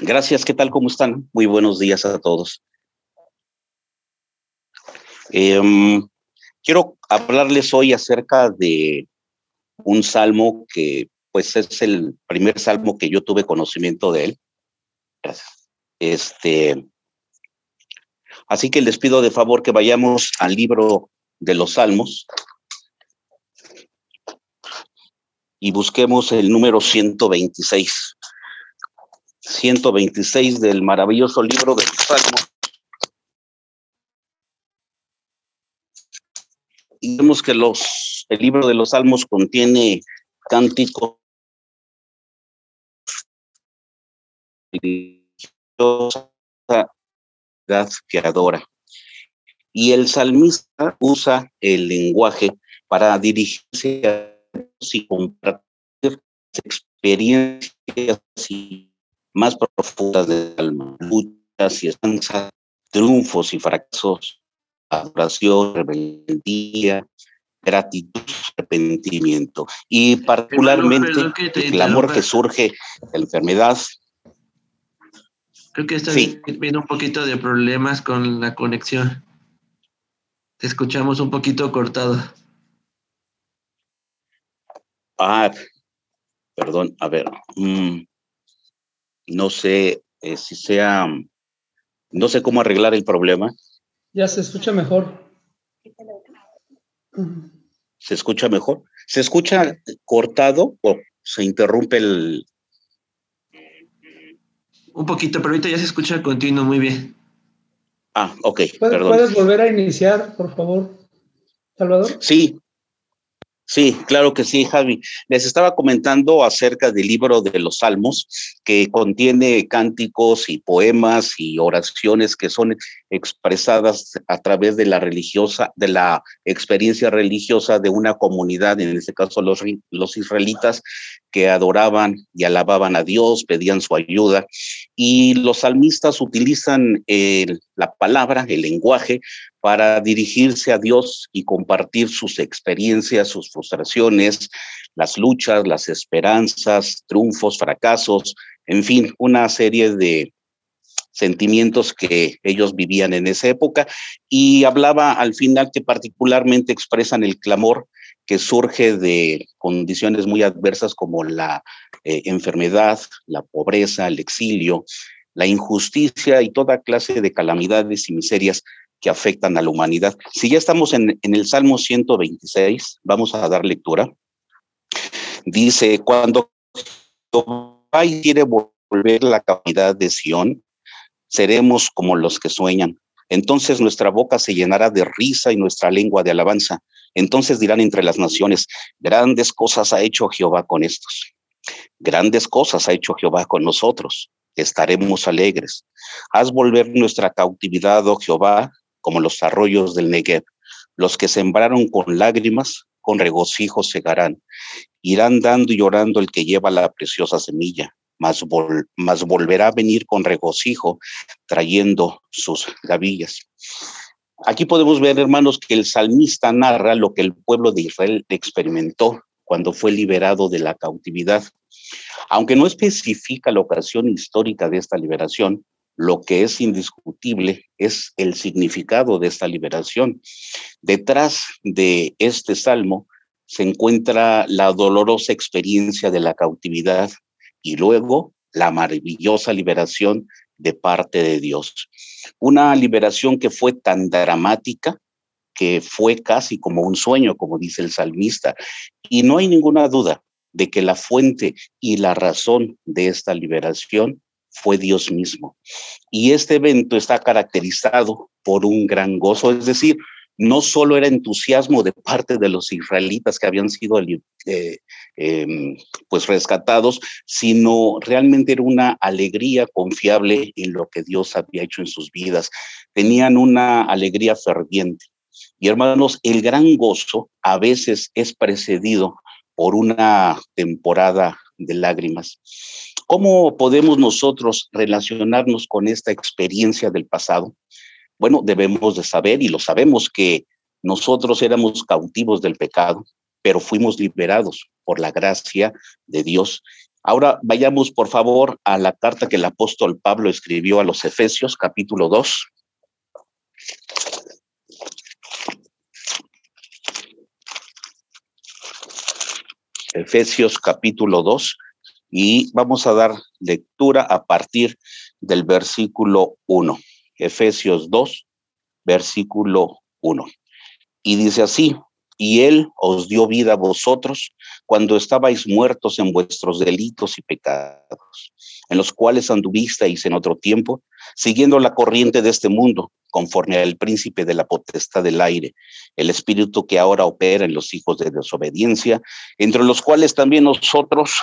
Gracias, ¿qué tal? ¿Cómo están? Muy buenos días a todos. Em, quiero hablarles hoy acerca de un salmo que pues es el primer salmo que yo tuve conocimiento de él. Este, así que les pido de favor que vayamos al libro de los salmos y busquemos el número 126. 126 del maravilloso libro de salmos. Y vemos que los, el libro de los salmos contiene cánticos que adora. Y el salmista usa el lenguaje para dirigirse a y compartir experiencias más profundas del alma, luchas y esperanzas, triunfos y fracasos, adoración, rebeldía, gratitud, arrepentimiento. Y particularmente el amor que surge de la enfermedad, Creo que está viendo un poquito de problemas con la conexión. Te escuchamos un poquito cortado. Ah, perdón, a ver. Mm, no sé eh, si sea. No sé cómo arreglar el problema. Ya se escucha mejor. ¿Se escucha mejor? ¿Se escucha cortado o se interrumpe el, un poquito, pero ahorita ya se escucha continuo muy bien. Ah, ok. ¿Puedes, ¿Puedes volver a iniciar, por favor, Salvador? Sí, Sí, claro que sí, Javi. Les estaba comentando acerca del libro de los Salmos, que contiene cánticos y poemas y oraciones que son expresadas a través de la religiosa, de la experiencia religiosa de una comunidad, en este caso los, los israelitas, que adoraban y alababan a Dios, pedían su ayuda. Y los salmistas utilizan la palabra, el lenguaje, para dirigirse a Dios y compartir sus experiencias, sus frustraciones, las luchas, las esperanzas, triunfos, fracasos, en fin, una serie de sentimientos que ellos vivían en esa época y hablaba al final que particularmente expresan el clamor que surge de condiciones muy adversas como la eh, enfermedad, la pobreza, el exilio, la injusticia y toda clase de calamidades y miserias que afectan a la humanidad. Si ya estamos en, en el Salmo 126, vamos a dar lectura. Dice, cuando Jehová quiere volver la cavidad de Sión, seremos como los que sueñan. Entonces nuestra boca se llenará de risa y nuestra lengua de alabanza. Entonces dirán entre las naciones, grandes cosas ha hecho Jehová con estos. Grandes cosas ha hecho Jehová con nosotros. Estaremos alegres. Haz volver nuestra cautividad, oh Jehová, como los arroyos del Negev. Los que sembraron con lágrimas, con regocijo segarán. Irán dando y llorando el que lleva la preciosa semilla, mas, volverá a venir con regocijo, trayendo sus gavillas. Aquí podemos ver, hermanos, que el salmista narra lo que el pueblo de Israel experimentó cuando fue liberado de la cautividad. Aunque no especifica la ocasión histórica de esta liberación, lo que es indiscutible es el significado de esta liberación. Detrás de este salmo se encuentra la dolorosa experiencia de la cautividad y luego la maravillosa liberación de parte de Dios. Una liberación que fue tan dramática que fue casi como un sueño, como dice el salmista. Y no hay ninguna duda de que la fuente y la razón de esta liberación fue Dios mismo. Y este evento está caracterizado por un gran gozo, es decir, no solo era entusiasmo de parte de los israelitas que habían sido eh, em, pues rescatados, sino realmente era una alegría confiable en lo que Dios había hecho en sus vidas. Tenían una alegría ferviente. Y hermanos, el gran gozo a veces es precedido por una temporada de lágrimas. ¿Cómo podemos nosotros relacionarnos con esta experiencia del pasado? Bueno, debemos de saber y lo sabemos que nosotros éramos cautivos del pecado, pero fuimos liberados por la gracia de Dios Ahora vayamos, por favor, a la carta que el apóstol Pablo escribió a los Efesios, capítulo 2. Efesios capítulo 2 y vamos a dar lectura a partir del versículo 1. Efesios 2, versículo 1. Y dice así, y él os dio vida a vosotros cuando estabais muertos en vuestros delitos y pecados, en los cuales anduvisteis en otro tiempo, siguiendo la corriente de este mundo, conforme al príncipe de la potestad del aire, el espíritu que ahora opera en los hijos de desobediencia, entre los cuales también nosotros,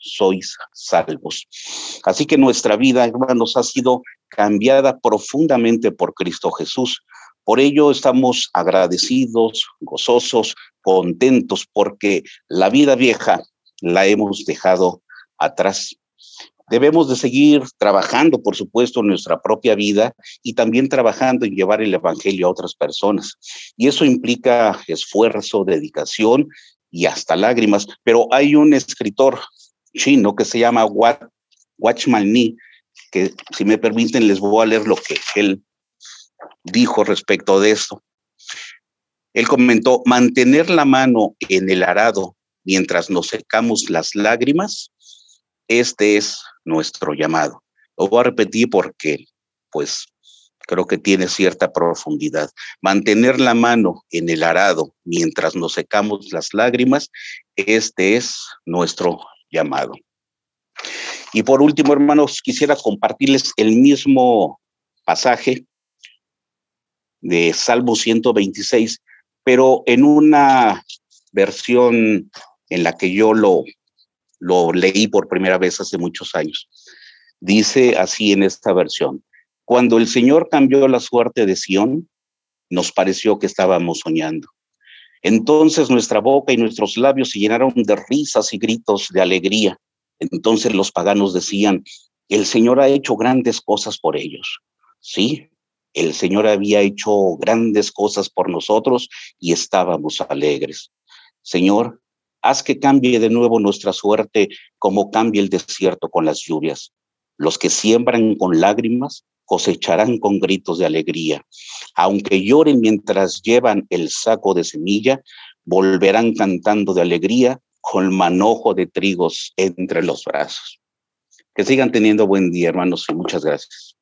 sois salvos. Así que nuestra vida, hermanos, ha sido cambiada profundamente por Cristo Jesús. Por ello estamos agradecidos, gozosos, contentos, porque la vida vieja la hemos dejado atrás. Debemos de seguir trabajando, por supuesto, en nuestra propia vida y también trabajando en llevar el Evangelio a otras personas. Y eso implica esfuerzo, dedicación y hasta lágrimas. Pero hay un escritor chino que se llama Watchman Nee, que si me permiten les voy a leer lo que él dijo respecto de esto. Él comentó, mantener la mano en el arado mientras nos secamos las lágrimas, este es nuestro llamado. Lo voy a repetir porque, pues, creo que tiene cierta profundidad. Mantener la mano en el arado mientras nos secamos las lágrimas, este es nuestro llamado. Y por último, hermanos, quisiera compartirles el mismo pasaje de Salmo 126, pero en una versión en la que yo lo, lo leí por primera vez hace muchos años. Dice así en esta versión, cuando el Señor cambió la suerte de Sión, nos pareció que estábamos soñando. Entonces nuestra boca y nuestros labios se llenaron de risas y gritos de alegría. Entonces los paganos decían, el Señor ha hecho grandes cosas por ellos. Sí, el Señor había hecho grandes cosas por nosotros y estábamos alegres. Señor, haz que cambie de nuevo nuestra suerte como cambia el desierto con las lluvias. Los que siembran con lágrimas cosecharán con gritos de alegría. Aunque lloren mientras llevan el saco de semilla, volverán cantando de alegría con manojo de trigos entre los brazos. Que sigan teniendo buen día, hermanos, y muchas gracias.